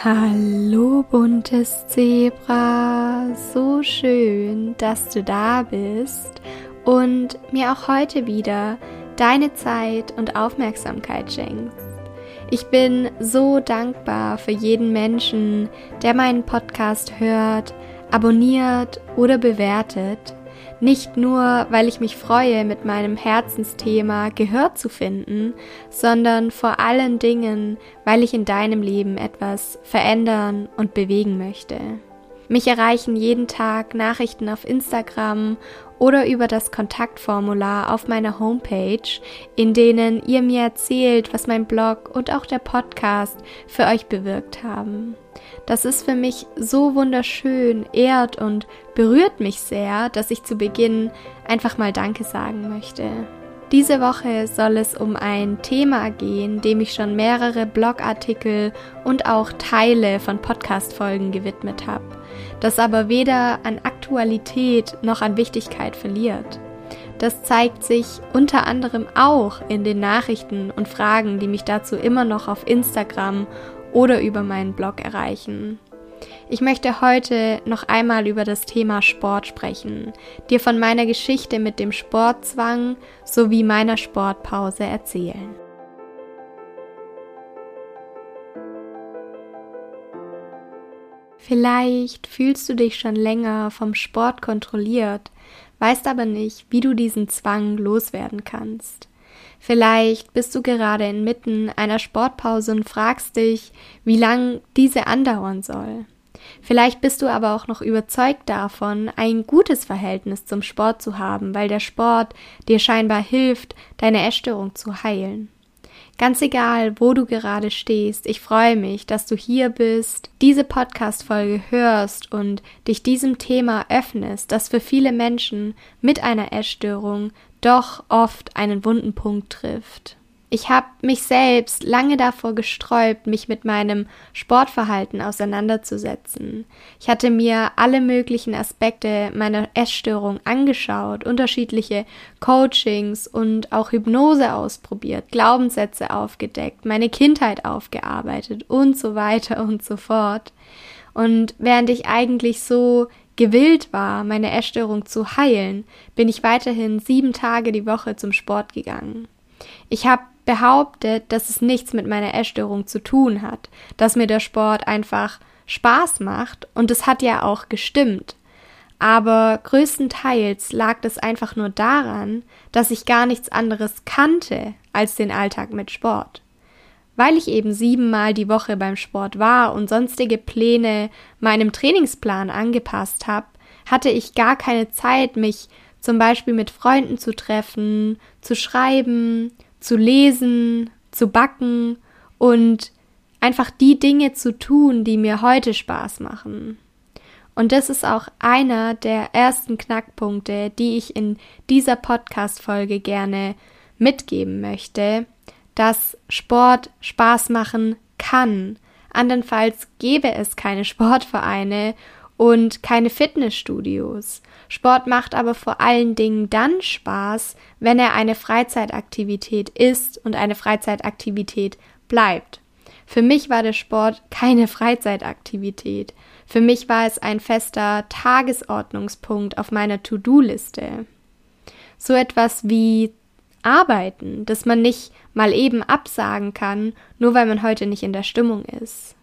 Hallo buntes Zebra, so schön, dass du da bist und mir auch heute wieder deine Zeit und Aufmerksamkeit schenkst. Ich bin so dankbar für jeden Menschen, der meinen Podcast hört, abonniert oder bewertet nicht nur, weil ich mich freue, mit meinem Herzensthema Gehör zu finden, sondern vor allen Dingen, weil ich in deinem Leben etwas verändern und bewegen möchte. Mich erreichen jeden Tag Nachrichten auf Instagram oder über das Kontaktformular auf meiner Homepage, in denen ihr mir erzählt, was mein Blog und auch der Podcast für euch bewirkt haben. Das ist für mich so wunderschön, ehrt und berührt mich sehr, dass ich zu Beginn einfach mal Danke sagen möchte. Diese Woche soll es um ein Thema gehen, dem ich schon mehrere Blogartikel und auch Teile von Podcast-Folgen gewidmet habe, das aber weder an Aktualität noch an Wichtigkeit verliert. Das zeigt sich unter anderem auch in den Nachrichten und Fragen, die mich dazu immer noch auf Instagram oder über meinen Blog erreichen. Ich möchte heute noch einmal über das Thema Sport sprechen, dir von meiner Geschichte mit dem Sportzwang sowie meiner Sportpause erzählen. Vielleicht fühlst du dich schon länger vom Sport kontrolliert, weißt aber nicht, wie du diesen Zwang loswerden kannst. Vielleicht bist du gerade inmitten einer Sportpause und fragst dich, wie lang diese andauern soll. Vielleicht bist du aber auch noch überzeugt davon, ein gutes Verhältnis zum Sport zu haben, weil der Sport dir scheinbar hilft, deine Essstörung zu heilen. Ganz egal, wo du gerade stehst, ich freue mich, dass du hier bist, diese Podcast-Folge hörst und dich diesem Thema öffnest, das für viele Menschen mit einer Essstörung doch oft einen wunden Punkt trifft. Ich habe mich selbst lange davor gesträubt, mich mit meinem Sportverhalten auseinanderzusetzen. Ich hatte mir alle möglichen Aspekte meiner Essstörung angeschaut, unterschiedliche Coachings und auch Hypnose ausprobiert, Glaubenssätze aufgedeckt, meine Kindheit aufgearbeitet und so weiter und so fort. Und während ich eigentlich so gewillt war, meine Essstörung zu heilen, bin ich weiterhin sieben Tage die Woche zum Sport gegangen. Ich habe behauptet, dass es nichts mit meiner Essstörung zu tun hat, dass mir der Sport einfach Spaß macht und es hat ja auch gestimmt. Aber größtenteils lag das einfach nur daran, dass ich gar nichts anderes kannte als den Alltag mit Sport. Weil ich eben siebenmal die Woche beim Sport war und sonstige Pläne meinem Trainingsplan angepasst habe, hatte ich gar keine Zeit, mich zum Beispiel mit Freunden zu treffen, zu schreiben, zu lesen, zu backen und einfach die Dinge zu tun, die mir heute Spaß machen. Und das ist auch einer der ersten Knackpunkte, die ich in dieser Podcast-Folge gerne mitgeben möchte, dass Sport Spaß machen kann. Andernfalls gäbe es keine Sportvereine und keine Fitnessstudios. Sport macht aber vor allen Dingen dann Spaß, wenn er eine Freizeitaktivität ist und eine Freizeitaktivität bleibt. Für mich war der Sport keine Freizeitaktivität. Für mich war es ein fester Tagesordnungspunkt auf meiner To-Do-Liste. So etwas wie Arbeiten, das man nicht mal eben absagen kann, nur weil man heute nicht in der Stimmung ist.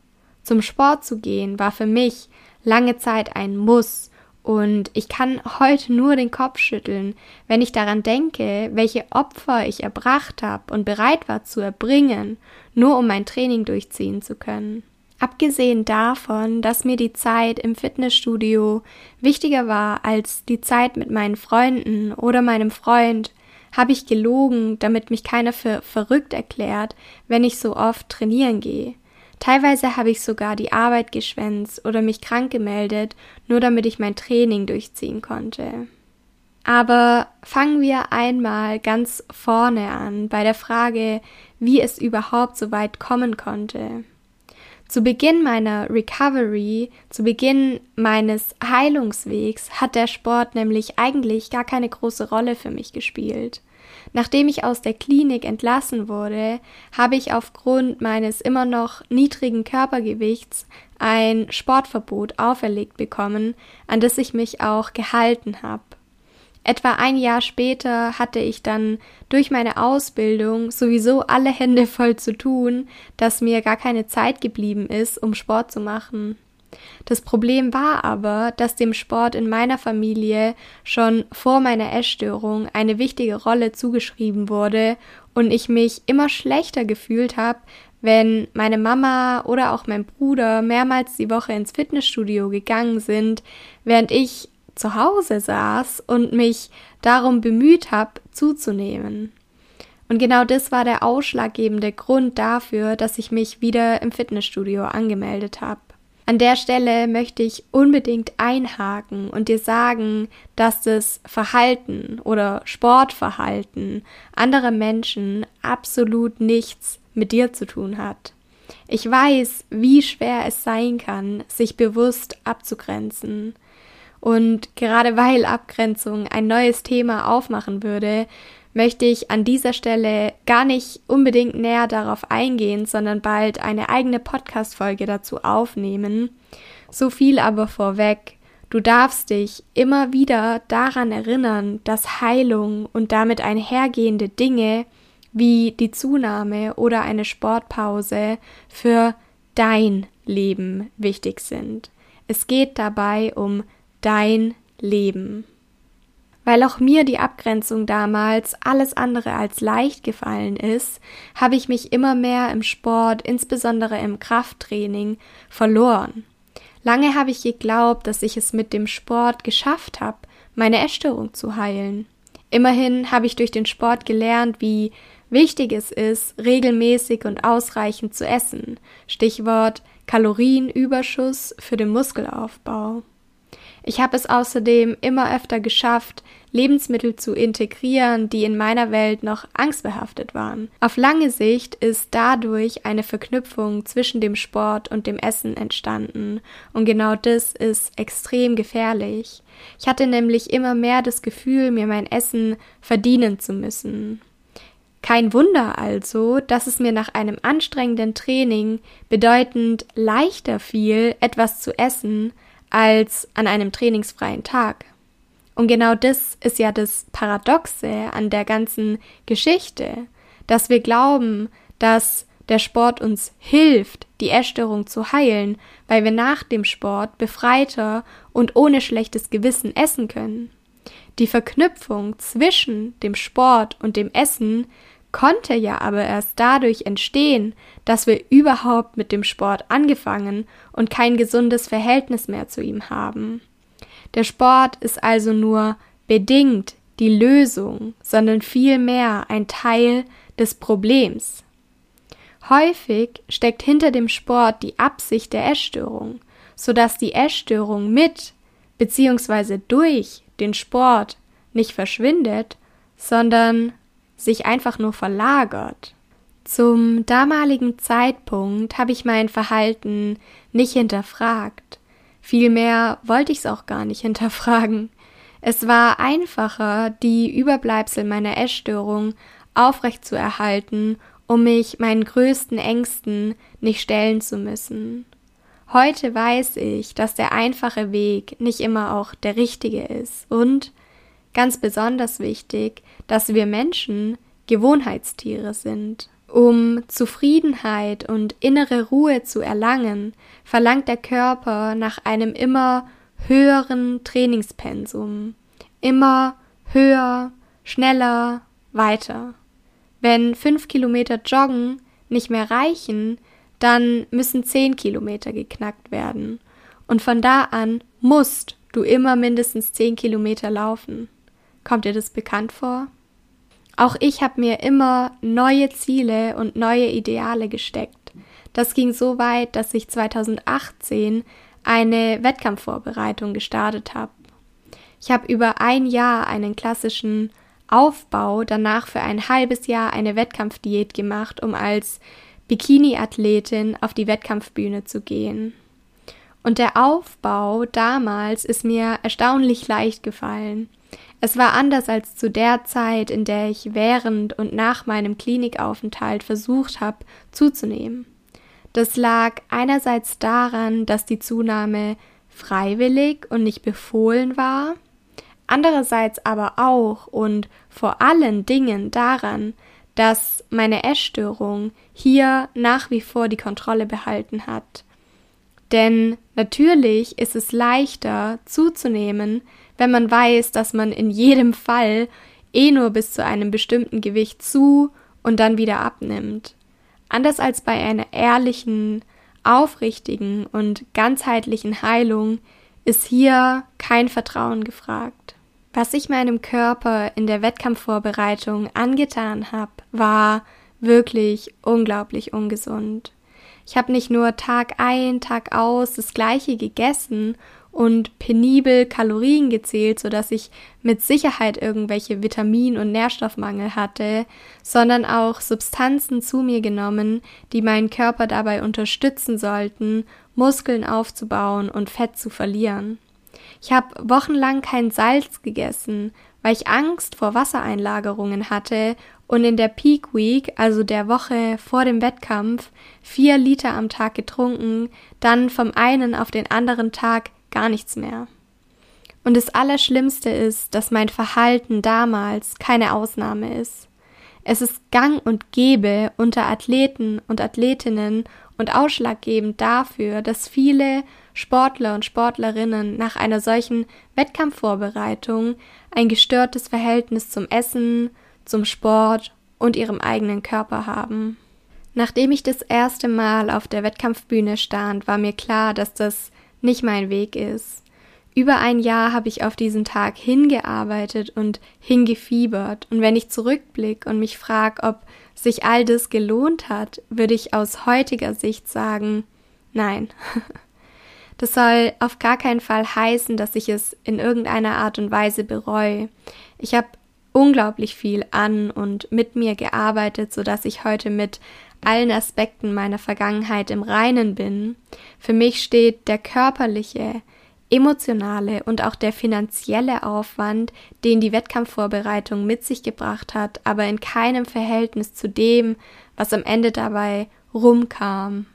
Zum Sport zu gehen war für mich lange Zeit ein Muss und ich kann heute nur den Kopf schütteln, wenn ich daran denke, welche Opfer ich erbracht habe und bereit war zu erbringen, nur um mein Training durchziehen zu können. Abgesehen davon, dass mir die Zeit im Fitnessstudio wichtiger war als die Zeit mit meinen Freunden oder meinem Freund, habe ich gelogen, damit mich keiner für verrückt erklärt, wenn ich so oft trainieren gehe. Teilweise habe ich sogar die Arbeit geschwänzt oder mich krank gemeldet, nur damit ich mein Training durchziehen konnte. Aber fangen wir einmal ganz vorne an bei der Frage, wie es überhaupt so weit kommen konnte. Zu Beginn meiner Recovery, zu Beginn meines Heilungswegs hat der Sport nämlich eigentlich gar keine große Rolle für mich gespielt. Nachdem ich aus der Klinik entlassen wurde, habe ich aufgrund meines immer noch niedrigen Körpergewichts ein Sportverbot auferlegt bekommen, an das ich mich auch gehalten habe. Etwa ein Jahr später hatte ich dann durch meine Ausbildung sowieso alle Hände voll zu tun, dass mir gar keine Zeit geblieben ist, um Sport zu machen. Das Problem war aber, dass dem Sport in meiner Familie schon vor meiner Essstörung eine wichtige Rolle zugeschrieben wurde und ich mich immer schlechter gefühlt habe, wenn meine Mama oder auch mein Bruder mehrmals die Woche ins Fitnessstudio gegangen sind, während ich zu Hause saß und mich darum bemüht habe, zuzunehmen. Und genau das war der ausschlaggebende Grund dafür, dass ich mich wieder im Fitnessstudio angemeldet habe. An der Stelle möchte ich unbedingt einhaken und dir sagen, dass das Verhalten oder Sportverhalten anderer Menschen absolut nichts mit dir zu tun hat. Ich weiß, wie schwer es sein kann, sich bewusst abzugrenzen. Und gerade weil Abgrenzung ein neues Thema aufmachen würde, möchte ich an dieser Stelle gar nicht unbedingt näher darauf eingehen, sondern bald eine eigene Podcast-Folge dazu aufnehmen. So viel aber vorweg. Du darfst dich immer wieder daran erinnern, dass Heilung und damit einhergehende Dinge wie die Zunahme oder eine Sportpause für dein Leben wichtig sind. Es geht dabei um dein Leben. Weil auch mir die Abgrenzung damals alles andere als leicht gefallen ist, habe ich mich immer mehr im Sport, insbesondere im Krafttraining, verloren. Lange habe ich geglaubt, dass ich es mit dem Sport geschafft habe, meine Essstörung zu heilen. Immerhin habe ich durch den Sport gelernt, wie wichtig es ist, regelmäßig und ausreichend zu essen. Stichwort Kalorienüberschuss für den Muskelaufbau. Ich habe es außerdem immer öfter geschafft, Lebensmittel zu integrieren, die in meiner Welt noch angstbehaftet waren. Auf lange Sicht ist dadurch eine Verknüpfung zwischen dem Sport und dem Essen entstanden, und genau das ist extrem gefährlich. Ich hatte nämlich immer mehr das Gefühl, mir mein Essen verdienen zu müssen. Kein Wunder also, dass es mir nach einem anstrengenden Training bedeutend leichter fiel, etwas zu essen, als an einem trainingsfreien Tag. Und genau das ist ja das Paradoxe an der ganzen Geschichte, dass wir glauben, dass der Sport uns hilft, die Essstörung zu heilen, weil wir nach dem Sport befreiter und ohne schlechtes Gewissen essen können. Die Verknüpfung zwischen dem Sport und dem Essen konnte ja aber erst dadurch entstehen, dass wir überhaupt mit dem Sport angefangen und kein gesundes Verhältnis mehr zu ihm haben. Der Sport ist also nur bedingt die Lösung, sondern vielmehr ein Teil des Problems. Häufig steckt hinter dem Sport die Absicht der Essstörung, sodass die Essstörung mit bzw. durch den Sport nicht verschwindet, sondern sich einfach nur verlagert. Zum damaligen Zeitpunkt habe ich mein Verhalten nicht hinterfragt. Vielmehr wollte ich es auch gar nicht hinterfragen. Es war einfacher, die Überbleibsel meiner Essstörung aufrechtzuerhalten, um mich meinen größten Ängsten nicht stellen zu müssen. Heute weiß ich, dass der einfache Weg nicht immer auch der richtige ist und ganz besonders wichtig, dass wir Menschen Gewohnheitstiere sind. Um Zufriedenheit und innere Ruhe zu erlangen, verlangt der Körper nach einem immer höheren Trainingspensum. Immer höher, schneller, weiter. Wenn fünf Kilometer Joggen nicht mehr reichen, dann müssen zehn Kilometer geknackt werden. Und von da an musst du immer mindestens zehn Kilometer laufen. Kommt dir das bekannt vor? Auch ich habe mir immer neue Ziele und neue Ideale gesteckt. Das ging so weit, dass ich 2018 eine Wettkampfvorbereitung gestartet habe. Ich habe über ein Jahr einen klassischen Aufbau, danach für ein halbes Jahr eine Wettkampfdiät gemacht, um als Bikini-Athletin auf die Wettkampfbühne zu gehen. Und der Aufbau damals ist mir erstaunlich leicht gefallen. Es war anders als zu der Zeit, in der ich während und nach meinem Klinikaufenthalt versucht habe, zuzunehmen. Das lag einerseits daran, dass die Zunahme freiwillig und nicht befohlen war, andererseits aber auch und vor allen Dingen daran, dass meine Essstörung hier nach wie vor die Kontrolle behalten hat. Denn natürlich ist es leichter zuzunehmen, wenn man weiß, dass man in jedem Fall eh nur bis zu einem bestimmten Gewicht zu und dann wieder abnimmt. Anders als bei einer ehrlichen, aufrichtigen und ganzheitlichen Heilung ist hier kein Vertrauen gefragt. Was ich meinem Körper in der Wettkampfvorbereitung angetan habe, war wirklich unglaublich ungesund. Ich habe nicht nur Tag ein, Tag aus das gleiche gegessen und penibel Kalorien gezählt, sodass ich mit Sicherheit irgendwelche Vitamin- und Nährstoffmangel hatte, sondern auch Substanzen zu mir genommen, die meinen Körper dabei unterstützen sollten, Muskeln aufzubauen und Fett zu verlieren. Ich habe wochenlang kein Salz gegessen, weil ich Angst vor Wassereinlagerungen hatte und in der Peak Week, also der Woche vor dem Wettkampf, vier Liter am Tag getrunken, dann vom einen auf den anderen Tag gar nichts mehr. Und das Allerschlimmste ist, dass mein Verhalten damals keine Ausnahme ist. Es ist gang und gäbe unter Athleten und Athletinnen und ausschlaggebend dafür, dass viele Sportler und Sportlerinnen nach einer solchen Wettkampfvorbereitung ein gestörtes Verhältnis zum Essen, zum Sport und ihrem eigenen Körper haben. Nachdem ich das erste Mal auf der Wettkampfbühne stand, war mir klar, dass das nicht mein Weg ist. Über ein Jahr habe ich auf diesen Tag hingearbeitet und hingefiebert, und wenn ich zurückblicke und mich frage, ob sich all das gelohnt hat, würde ich aus heutiger Sicht sagen, nein. Das soll auf gar keinen Fall heißen, dass ich es in irgendeiner Art und Weise bereue. Ich habe unglaublich viel an und mit mir gearbeitet, so dass ich heute mit allen Aspekten meiner Vergangenheit im Reinen bin. Für mich steht der körperliche, emotionale und auch der finanzielle Aufwand, den die Wettkampfvorbereitung mit sich gebracht hat, aber in keinem Verhältnis zu dem, was am Ende dabei rumkam.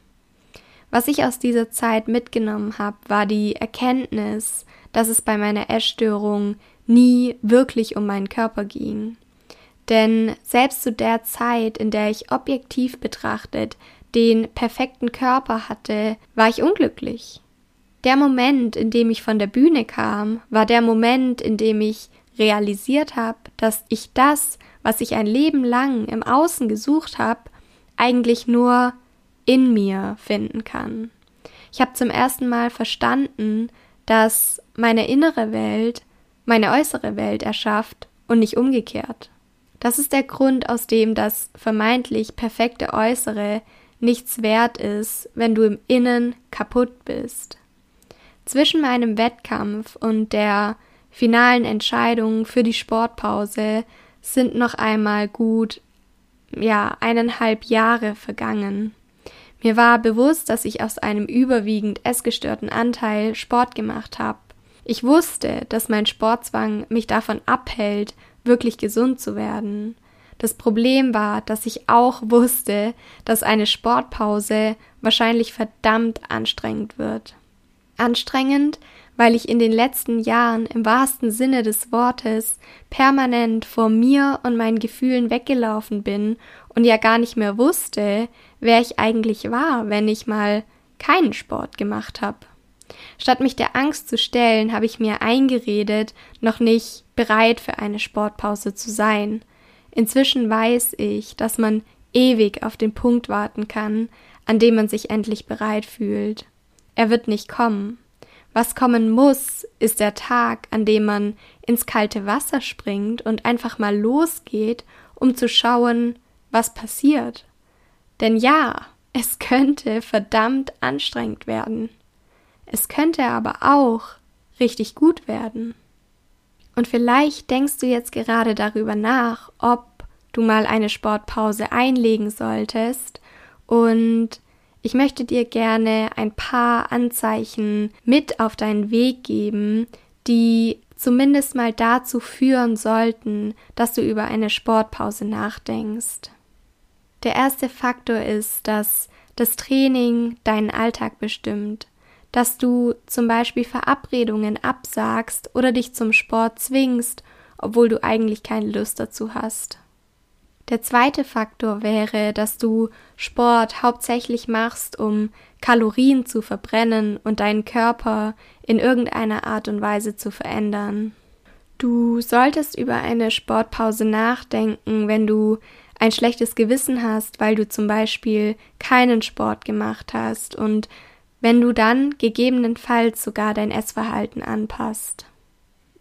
Was ich aus dieser Zeit mitgenommen habe, war die Erkenntnis, dass es bei meiner Essstörung nie wirklich um meinen Körper ging. Denn selbst zu der Zeit, in der ich objektiv betrachtet den perfekten Körper hatte, war ich unglücklich. Der Moment, in dem ich von der Bühne kam, war der Moment, in dem ich realisiert habe, dass ich das, was ich ein Leben lang im Außen gesucht habe, eigentlich nur in mir finden kann. Ich habe zum ersten Mal verstanden, dass meine innere Welt meine äußere Welt erschafft und nicht umgekehrt. Das ist der Grund, aus dem das vermeintlich perfekte Äußere nichts wert ist, wenn du im Innen kaputt bist. Zwischen meinem Wettkampf und der finalen Entscheidung für die Sportpause sind noch einmal gut, ja, eineinhalb Jahre vergangen. Mir war bewusst, dass ich aus einem überwiegend essgestörten Anteil Sport gemacht habe. Ich wusste, dass mein Sportzwang mich davon abhält, wirklich gesund zu werden. Das Problem war, dass ich auch wusste, dass eine Sportpause wahrscheinlich verdammt anstrengend wird. Anstrengend, weil ich in den letzten Jahren im wahrsten Sinne des Wortes permanent vor mir und meinen Gefühlen weggelaufen bin und ja gar nicht mehr wusste, wer ich eigentlich war, wenn ich mal keinen Sport gemacht habe. Statt mich der Angst zu stellen, habe ich mir eingeredet, noch nicht bereit für eine Sportpause zu sein. Inzwischen weiß ich, dass man ewig auf den Punkt warten kann, an dem man sich endlich bereit fühlt. Er wird nicht kommen. Was kommen muss, ist der Tag, an dem man ins kalte Wasser springt und einfach mal losgeht, um zu schauen, was passiert. Denn ja, es könnte verdammt anstrengend werden. Es könnte aber auch richtig gut werden. Und vielleicht denkst du jetzt gerade darüber nach, ob du mal eine Sportpause einlegen solltest. Und ich möchte dir gerne ein paar Anzeichen mit auf deinen Weg geben, die zumindest mal dazu führen sollten, dass du über eine Sportpause nachdenkst. Der erste Faktor ist, dass das Training deinen Alltag bestimmt, dass du zum Beispiel Verabredungen absagst oder dich zum Sport zwingst, obwohl du eigentlich keine Lust dazu hast. Der zweite Faktor wäre, dass du Sport hauptsächlich machst, um Kalorien zu verbrennen und deinen Körper in irgendeiner Art und Weise zu verändern. Du solltest über eine Sportpause nachdenken, wenn du ein schlechtes Gewissen hast, weil du zum Beispiel keinen Sport gemacht hast und wenn du dann gegebenenfalls sogar dein Essverhalten anpasst.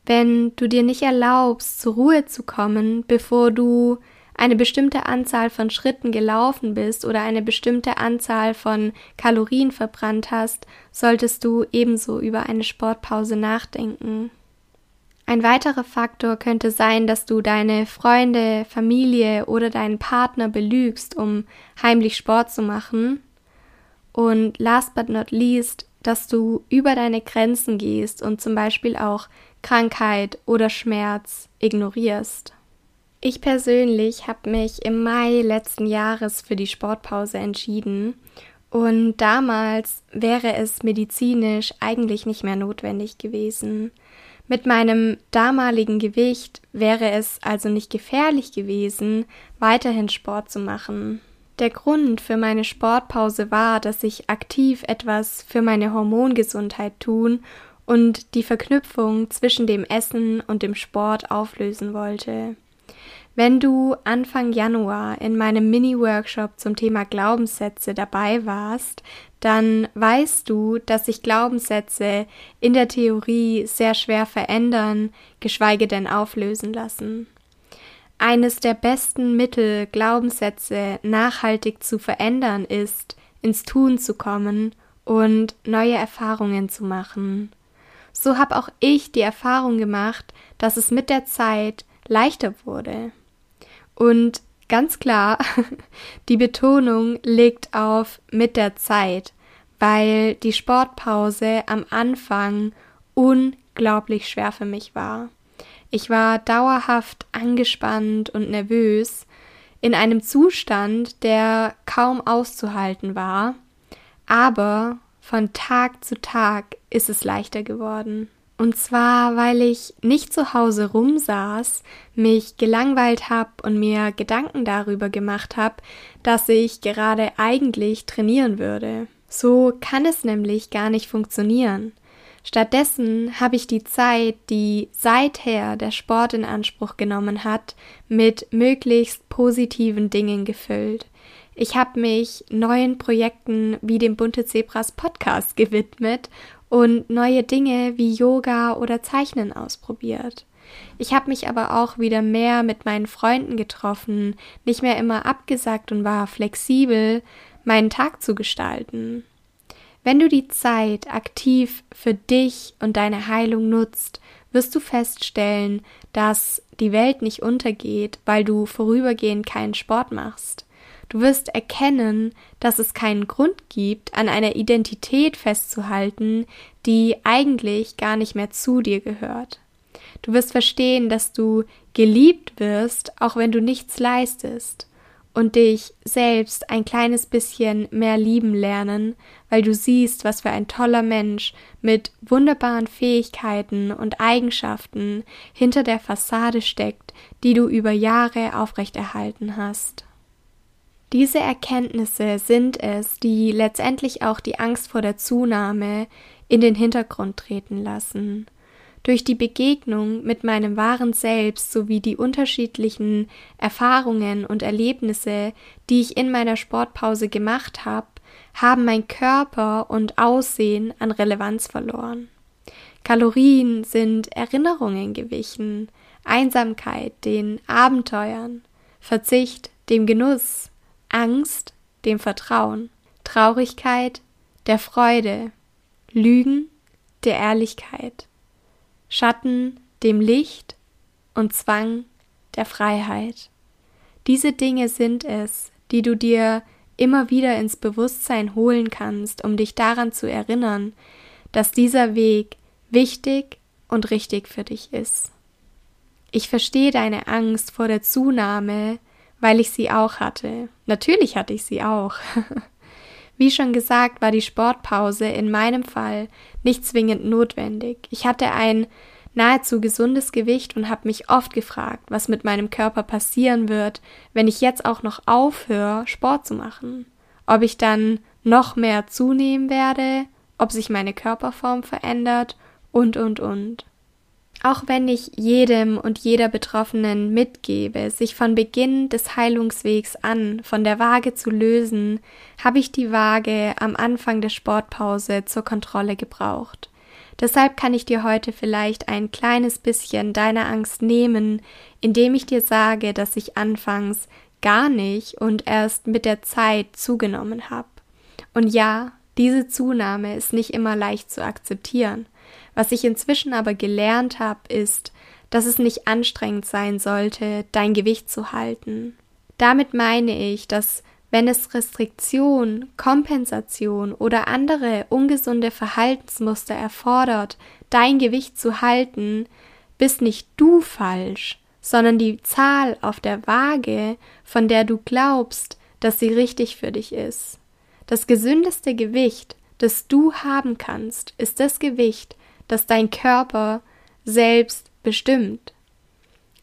Wenn du dir nicht erlaubst, zur Ruhe zu kommen, bevor du eine bestimmte Anzahl von Schritten gelaufen bist oder eine bestimmte Anzahl von Kalorien verbrannt hast, solltest du ebenso über eine Sportpause nachdenken. Ein weiterer Faktor könnte sein, dass du deine Freunde, Familie oder deinen Partner belügst, um heimlich Sport zu machen. Und last but not least, dass du über deine Grenzen gehst und zum Beispiel auch Krankheit oder Schmerz ignorierst. Ich persönlich habe mich im Mai letzten Jahres für die Sportpause entschieden und damals wäre es medizinisch eigentlich nicht mehr notwendig gewesen. Mit meinem damaligen Gewicht wäre es also nicht gefährlich gewesen, weiterhin Sport zu machen. Der Grund für meine Sportpause war, dass ich aktiv etwas für meine Hormongesundheit tun und die Verknüpfung zwischen dem Essen und dem Sport auflösen wollte. Wenn du Anfang Januar in meinem Mini-Workshop zum Thema Glaubenssätze dabei warst, dann weißt du, dass sich Glaubenssätze in der Theorie sehr schwer verändern, geschweige denn auflösen lassen. Eines der besten Mittel, Glaubenssätze nachhaltig zu verändern, ist, ins Tun zu kommen und neue Erfahrungen zu machen. So habe auch ich die Erfahrung gemacht, dass es mit der Zeit leichter wurde. Und ganz klar, die Betonung liegt auf mit der Zeit, weil die Sportpause am Anfang unglaublich schwer für mich war. Ich war dauerhaft angespannt und nervös, in einem Zustand, der kaum auszuhalten war, aber von Tag zu Tag ist es leichter geworden. Und zwar, weil ich nicht zu Hause rumsaß, mich gelangweilt habe und mir Gedanken darüber gemacht habe, dass ich gerade eigentlich trainieren würde. So kann es nämlich gar nicht funktionieren. Stattdessen habe ich die Zeit, die seither der Sport in Anspruch genommen hat, mit möglichst positiven Dingen gefüllt. Ich habe mich neuen Projekten wie dem Bunte Zebras Podcast gewidmet und neue Dinge wie Yoga oder Zeichnen ausprobiert. Ich habe mich aber auch wieder mehr mit meinen Freunden getroffen, nicht mehr immer abgesagt und war flexibel, meinen Tag zu gestalten. Wenn du die Zeit aktiv für dich und deine Heilung nutzt, wirst du feststellen, dass die Welt nicht untergeht, weil du vorübergehend keinen Sport machst. Du wirst erkennen, dass es keinen Grund gibt, an einer Identität festzuhalten, die eigentlich gar nicht mehr zu dir gehört. Du wirst verstehen, dass du geliebt wirst, auch wenn du nichts leistest, und dich selbst ein kleines bisschen mehr lieben lernen, weil du siehst, was für ein toller Mensch mit wunderbaren Fähigkeiten und Eigenschaften hinter der Fassade steckt, die du über Jahre aufrechterhalten hast. Diese Erkenntnisse sind es, die letztendlich auch die Angst vor der Zunahme in den Hintergrund treten lassen. Durch die Begegnung mit meinem wahren Selbst sowie die unterschiedlichen Erfahrungen und Erlebnisse, die ich in meiner Sportpause gemacht habe, haben mein Körper und Aussehen an Relevanz verloren. Kalorien sind Erinnerungen gewichen, Einsamkeit den Abenteuern, Verzicht dem Genuss, Angst dem Vertrauen, Traurigkeit der Freude, Lügen der Ehrlichkeit, Schatten dem Licht und Zwang der Freiheit. Diese Dinge sind es, die du dir immer wieder ins Bewusstsein holen kannst, um dich daran zu erinnern, dass dieser Weg wichtig und richtig für dich ist. Ich verstehe deine Angst vor der Zunahme, weil ich sie auch hatte. Natürlich hatte ich sie auch. Wie schon gesagt, war die Sportpause in meinem Fall nicht zwingend notwendig. Ich hatte ein nahezu gesundes Gewicht und habe mich oft gefragt, was mit meinem Körper passieren wird, wenn ich jetzt auch noch aufhöre, Sport zu machen. Ob ich dann noch mehr zunehmen werde, ob sich meine Körperform verändert und, und, und. Auch wenn ich jedem und jeder Betroffenen mitgebe, sich von Beginn des Heilungswegs an von der Waage zu lösen, habe ich die Waage am Anfang der Sportpause zur Kontrolle gebraucht. Deshalb kann ich dir heute vielleicht ein kleines bisschen deiner Angst nehmen, indem ich dir sage, dass ich anfangs gar nicht und erst mit der Zeit zugenommen habe. Und ja, diese Zunahme ist nicht immer leicht zu akzeptieren. Was ich inzwischen aber gelernt habe, ist, dass es nicht anstrengend sein sollte, dein Gewicht zu halten. Damit meine ich, dass wenn es Restriktion, Kompensation oder andere ungesunde Verhaltensmuster erfordert, dein Gewicht zu halten, bist nicht du falsch, sondern die Zahl auf der Waage, von der du glaubst, dass sie richtig für dich ist. Das gesündeste Gewicht, das du haben kannst, ist das Gewicht, das dein Körper selbst bestimmt.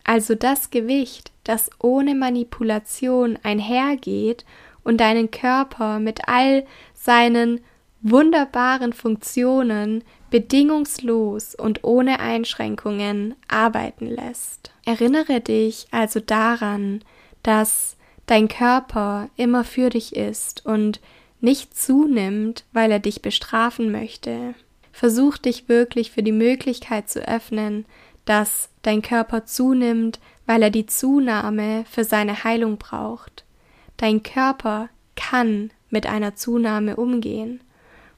Also das Gewicht, das ohne Manipulation einhergeht und deinen Körper mit all seinen wunderbaren Funktionen bedingungslos und ohne Einschränkungen arbeiten lässt. Erinnere dich also daran, dass dein Körper immer für dich ist und nicht zunimmt, weil er dich bestrafen möchte. Versuch dich wirklich für die Möglichkeit zu öffnen, dass dein Körper zunimmt, weil er die Zunahme für seine Heilung braucht. Dein Körper kann mit einer Zunahme umgehen.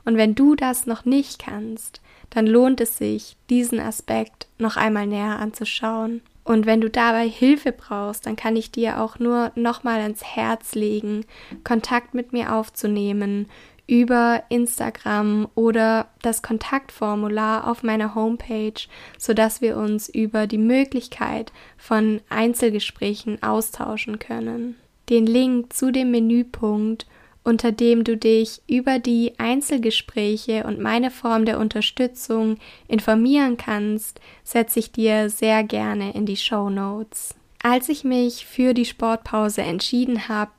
Und wenn du das noch nicht kannst, dann lohnt es sich, diesen Aspekt noch einmal näher anzuschauen. Und wenn du dabei Hilfe brauchst, dann kann ich dir auch nur nochmal ans Herz legen, Kontakt mit mir aufzunehmen über Instagram oder das Kontaktformular auf meiner Homepage, sodass wir uns über die Möglichkeit von Einzelgesprächen austauschen können. Den Link zu dem Menüpunkt, unter dem du dich über die Einzelgespräche und meine Form der Unterstützung informieren kannst, setze ich dir sehr gerne in die Show Notes. Als ich mich für die Sportpause entschieden habe,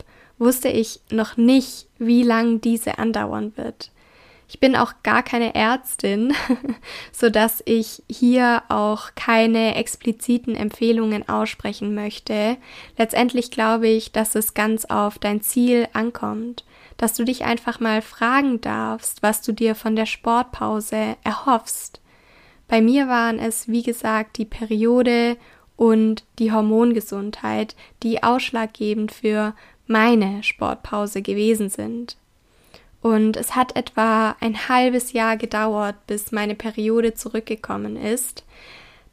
wusste ich noch nicht, wie lang diese andauern wird. Ich bin auch gar keine Ärztin, so dass ich hier auch keine expliziten Empfehlungen aussprechen möchte. Letztendlich glaube ich, dass es ganz auf dein Ziel ankommt, dass du dich einfach mal fragen darfst, was du dir von der Sportpause erhoffst. Bei mir waren es, wie gesagt, die Periode und die Hormongesundheit, die ausschlaggebend für meine Sportpause gewesen sind. Und es hat etwa ein halbes Jahr gedauert, bis meine Periode zurückgekommen ist.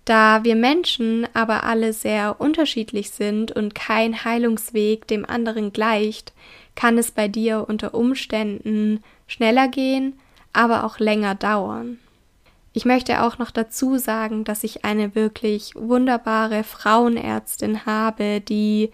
Da wir Menschen aber alle sehr unterschiedlich sind und kein Heilungsweg dem anderen gleicht, kann es bei dir unter Umständen schneller gehen, aber auch länger dauern. Ich möchte auch noch dazu sagen, dass ich eine wirklich wunderbare Frauenärztin habe, die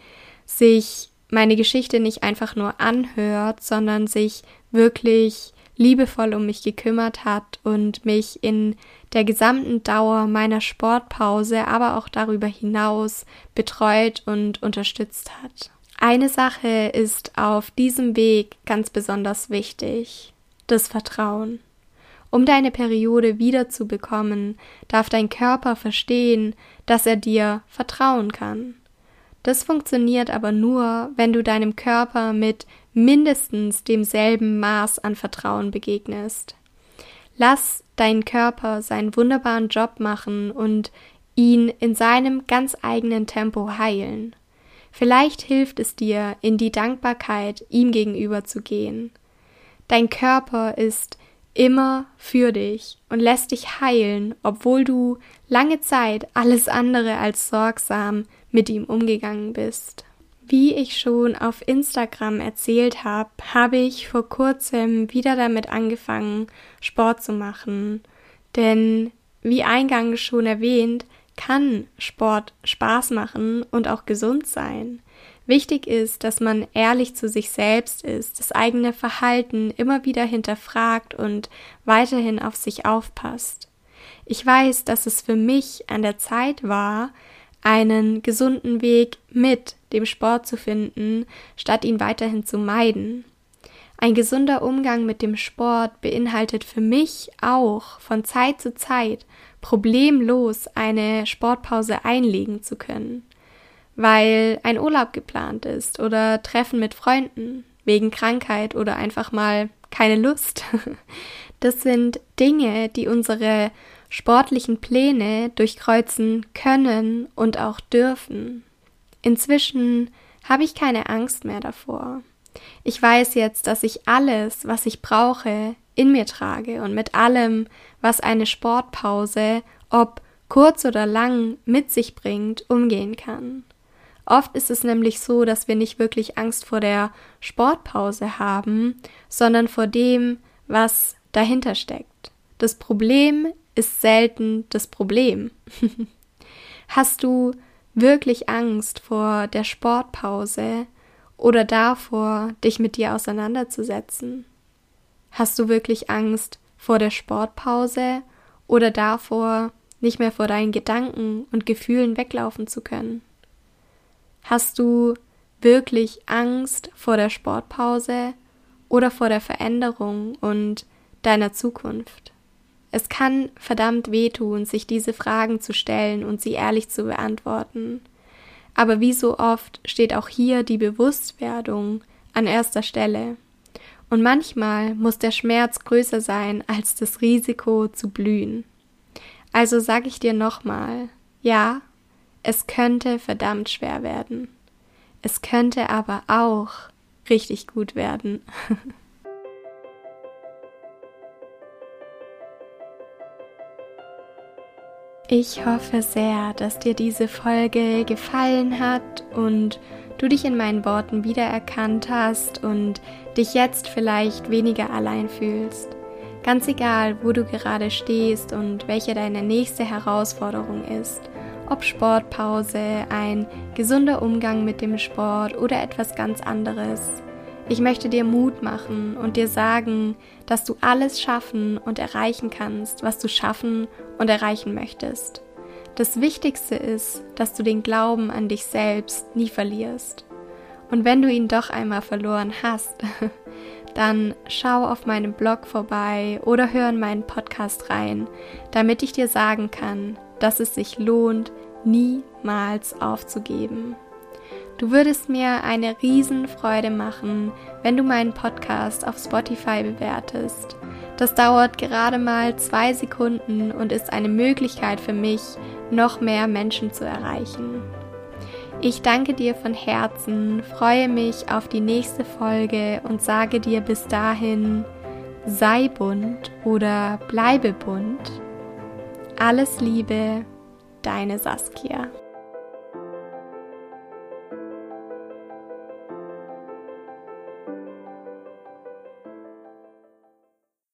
sich meine Geschichte nicht einfach nur anhört, sondern sich wirklich liebevoll um mich gekümmert hat und mich in der gesamten Dauer meiner Sportpause, aber auch darüber hinaus betreut und unterstützt hat. Eine Sache ist auf diesem Weg ganz besonders wichtig, das Vertrauen. Um deine Periode wiederzubekommen, darf dein Körper verstehen, dass er dir vertrauen kann. Das funktioniert aber nur, wenn du deinem Körper mit mindestens demselben Maß an Vertrauen begegnest. Lass deinen Körper seinen wunderbaren Job machen und ihn in seinem ganz eigenen Tempo heilen. Vielleicht hilft es dir, in die Dankbarkeit ihm gegenüber zu gehen. Dein Körper ist immer für dich und lässt dich heilen, obwohl du lange Zeit alles andere als sorgsam mit ihm umgegangen bist. Wie ich schon auf Instagram erzählt habe, habe ich vor kurzem wieder damit angefangen, Sport zu machen. Denn wie eingangs schon erwähnt, kann Sport Spaß machen und auch gesund sein. Wichtig ist, dass man ehrlich zu sich selbst ist, das eigene Verhalten immer wieder hinterfragt und weiterhin auf sich aufpasst. Ich weiß, dass es für mich an der Zeit war, einen gesunden Weg mit dem Sport zu finden, statt ihn weiterhin zu meiden. Ein gesunder Umgang mit dem Sport beinhaltet für mich auch von Zeit zu Zeit problemlos eine Sportpause einlegen zu können weil ein Urlaub geplant ist oder Treffen mit Freunden wegen Krankheit oder einfach mal keine Lust. Das sind Dinge, die unsere sportlichen Pläne durchkreuzen können und auch dürfen. Inzwischen habe ich keine Angst mehr davor. Ich weiß jetzt, dass ich alles, was ich brauche, in mir trage und mit allem, was eine Sportpause, ob kurz oder lang, mit sich bringt, umgehen kann. Oft ist es nämlich so, dass wir nicht wirklich Angst vor der Sportpause haben, sondern vor dem, was dahinter steckt. Das Problem ist selten das Problem. Hast du wirklich Angst vor der Sportpause oder davor, dich mit dir auseinanderzusetzen? Hast du wirklich Angst vor der Sportpause oder davor, nicht mehr vor deinen Gedanken und Gefühlen weglaufen zu können? Hast du wirklich Angst vor der Sportpause oder vor der Veränderung und deiner Zukunft? Es kann verdammt wehtun, sich diese Fragen zu stellen und sie ehrlich zu beantworten. Aber wie so oft steht auch hier die Bewusstwerdung an erster Stelle. Und manchmal muss der Schmerz größer sein als das Risiko zu blühen. Also sage ich dir nochmal, ja, es könnte verdammt schwer werden. Es könnte aber auch richtig gut werden. Ich hoffe sehr, dass dir diese Folge gefallen hat und du dich in meinen Worten wiedererkannt hast und dich jetzt vielleicht weniger allein fühlst. Ganz egal, wo du gerade stehst und welche deine nächste Herausforderung ist ob Sportpause, ein gesunder Umgang mit dem Sport oder etwas ganz anderes. Ich möchte dir Mut machen und dir sagen, dass du alles schaffen und erreichen kannst, was du schaffen und erreichen möchtest. Das Wichtigste ist, dass du den Glauben an dich selbst nie verlierst. Und wenn du ihn doch einmal verloren hast, dann schau auf meinem Blog vorbei oder hör in meinen Podcast rein, damit ich dir sagen kann, dass es sich lohnt, niemals aufzugeben. Du würdest mir eine Riesenfreude machen, wenn du meinen Podcast auf Spotify bewertest. Das dauert gerade mal zwei Sekunden und ist eine Möglichkeit für mich, noch mehr Menschen zu erreichen. Ich danke dir von Herzen, freue mich auf die nächste Folge und sage dir bis dahin, sei bunt oder bleibe bunt. Alles Liebe, deine Saskia.